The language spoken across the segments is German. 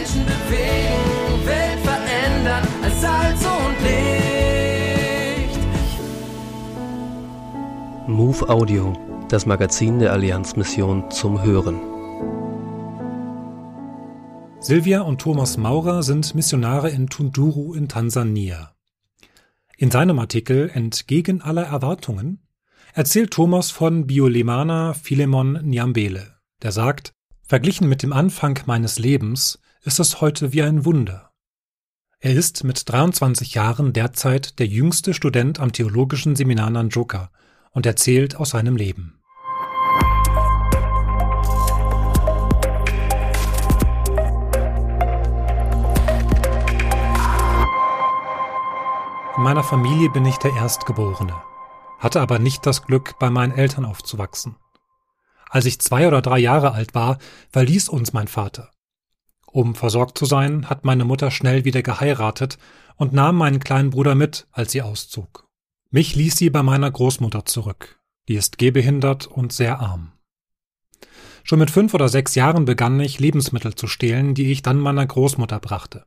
Menschen bewegen, Welt verändern als Salz und Licht. Move Audio, das Magazin der Allianzmission zum Hören. Silvia und Thomas Maurer sind Missionare in Tunduru in Tansania. In seinem Artikel Entgegen aller Erwartungen erzählt Thomas von Biolemana Philemon Nyambele, der sagt, verglichen mit dem Anfang meines Lebens ist es heute wie ein Wunder. Er ist mit 23 Jahren derzeit der jüngste Student am theologischen Seminar Nanjoka und erzählt aus seinem Leben. In meiner Familie bin ich der Erstgeborene, hatte aber nicht das Glück, bei meinen Eltern aufzuwachsen. Als ich zwei oder drei Jahre alt war, verließ uns mein Vater. Um versorgt zu sein, hat meine Mutter schnell wieder geheiratet und nahm meinen kleinen Bruder mit, als sie auszog. Mich ließ sie bei meiner Großmutter zurück. Die ist gehbehindert und sehr arm. Schon mit fünf oder sechs Jahren begann ich, Lebensmittel zu stehlen, die ich dann meiner Großmutter brachte.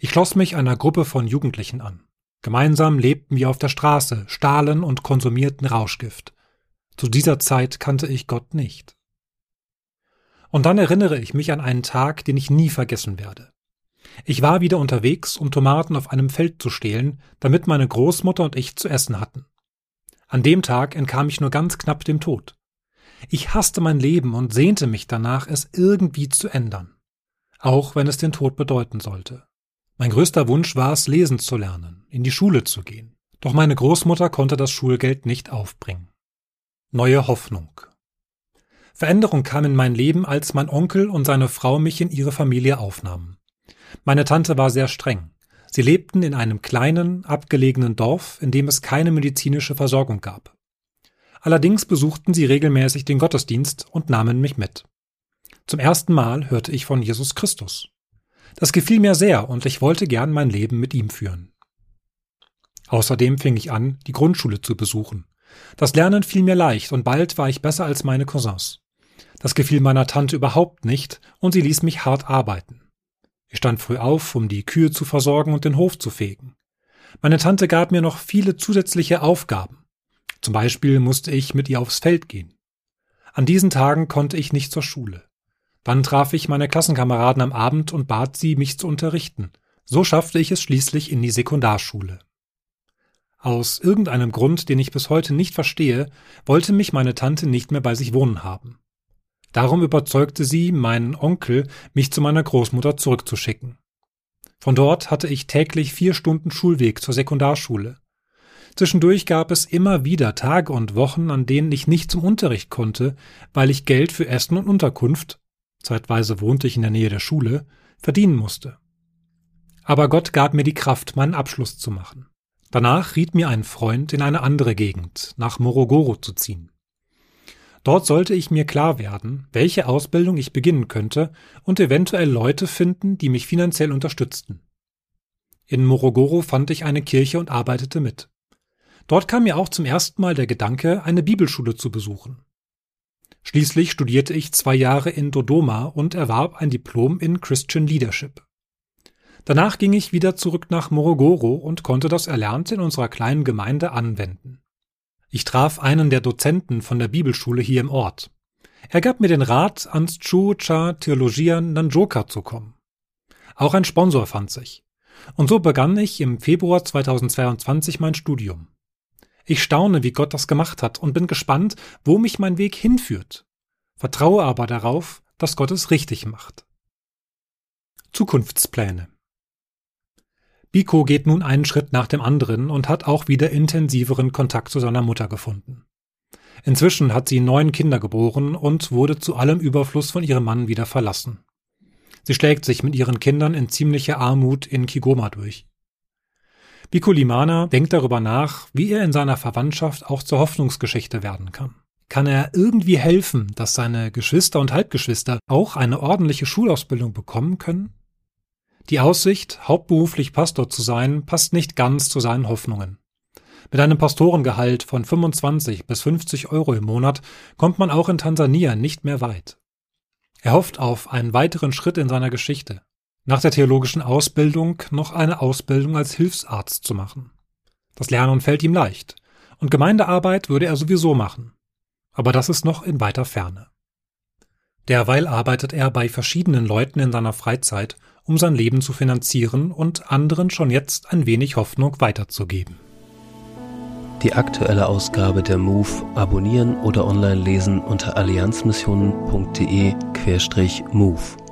Ich schloss mich einer Gruppe von Jugendlichen an. Gemeinsam lebten wir auf der Straße, stahlen und konsumierten Rauschgift. Zu dieser Zeit kannte ich Gott nicht. Und dann erinnere ich mich an einen Tag, den ich nie vergessen werde. Ich war wieder unterwegs, um Tomaten auf einem Feld zu stehlen, damit meine Großmutter und ich zu essen hatten. An dem Tag entkam ich nur ganz knapp dem Tod. Ich hasste mein Leben und sehnte mich danach, es irgendwie zu ändern, auch wenn es den Tod bedeuten sollte. Mein größter Wunsch war es, lesen zu lernen, in die Schule zu gehen. Doch meine Großmutter konnte das Schulgeld nicht aufbringen. Neue Hoffnung. Veränderung kam in mein Leben, als mein Onkel und seine Frau mich in ihre Familie aufnahmen. Meine Tante war sehr streng. Sie lebten in einem kleinen, abgelegenen Dorf, in dem es keine medizinische Versorgung gab. Allerdings besuchten sie regelmäßig den Gottesdienst und nahmen mich mit. Zum ersten Mal hörte ich von Jesus Christus. Das gefiel mir sehr und ich wollte gern mein Leben mit ihm führen. Außerdem fing ich an, die Grundschule zu besuchen. Das Lernen fiel mir leicht und bald war ich besser als meine Cousins. Das gefiel meiner Tante überhaupt nicht und sie ließ mich hart arbeiten. Ich stand früh auf, um die Kühe zu versorgen und den Hof zu fegen. Meine Tante gab mir noch viele zusätzliche Aufgaben. Zum Beispiel musste ich mit ihr aufs Feld gehen. An diesen Tagen konnte ich nicht zur Schule. Dann traf ich meine Klassenkameraden am Abend und bat sie, mich zu unterrichten. So schaffte ich es schließlich in die Sekundarschule. Aus irgendeinem Grund, den ich bis heute nicht verstehe, wollte mich meine Tante nicht mehr bei sich wohnen haben. Darum überzeugte sie meinen Onkel, mich zu meiner Großmutter zurückzuschicken. Von dort hatte ich täglich vier Stunden Schulweg zur Sekundarschule. Zwischendurch gab es immer wieder Tage und Wochen, an denen ich nicht zum Unterricht konnte, weil ich Geld für Essen und Unterkunft zeitweise wohnte ich in der Nähe der Schule, verdienen musste. Aber Gott gab mir die Kraft, meinen Abschluss zu machen. Danach riet mir ein Freund, in eine andere Gegend, nach Morogoro zu ziehen. Dort sollte ich mir klar werden, welche Ausbildung ich beginnen könnte und eventuell Leute finden, die mich finanziell unterstützten. In Morogoro fand ich eine Kirche und arbeitete mit. Dort kam mir auch zum ersten Mal der Gedanke, eine Bibelschule zu besuchen. Schließlich studierte ich zwei Jahre in Dodoma und erwarb ein Diplom in Christian Leadership. Danach ging ich wieder zurück nach Morogoro und konnte das Erlernte in unserer kleinen Gemeinde anwenden. Ich traf einen der Dozenten von der Bibelschule hier im Ort. Er gab mir den Rat, ans Chu-Cha Theologia Nanjoka zu kommen. Auch ein Sponsor fand sich. Und so begann ich im Februar 2022 mein Studium. Ich staune, wie Gott das gemacht hat und bin gespannt, wo mich mein Weg hinführt. Vertraue aber darauf, dass Gott es richtig macht. Zukunftspläne Biko geht nun einen Schritt nach dem anderen und hat auch wieder intensiveren Kontakt zu seiner Mutter gefunden. Inzwischen hat sie neun Kinder geboren und wurde zu allem Überfluss von ihrem Mann wieder verlassen. Sie schlägt sich mit ihren Kindern in ziemlicher Armut in Kigoma durch. Bikulimana denkt darüber nach, wie er in seiner Verwandtschaft auch zur Hoffnungsgeschichte werden kann. Kann er irgendwie helfen, dass seine Geschwister und Halbgeschwister auch eine ordentliche Schulausbildung bekommen können? Die Aussicht, hauptberuflich Pastor zu sein, passt nicht ganz zu seinen Hoffnungen. Mit einem Pastorengehalt von 25 bis 50 Euro im Monat kommt man auch in Tansania nicht mehr weit. Er hofft auf einen weiteren Schritt in seiner Geschichte. nach der theologischen Ausbildung noch eine Ausbildung als Hilfsarzt zu machen. Das Lernen fällt ihm leicht, und Gemeindearbeit würde er sowieso machen. Aber das ist noch in weiter Ferne. Derweil arbeitet er bei verschiedenen Leuten in seiner Freizeit, um sein Leben zu finanzieren und anderen schon jetzt ein wenig Hoffnung weiterzugeben. Die aktuelle Ausgabe der MOVE abonnieren oder online lesen unter allianzmissionen.de-MOVE.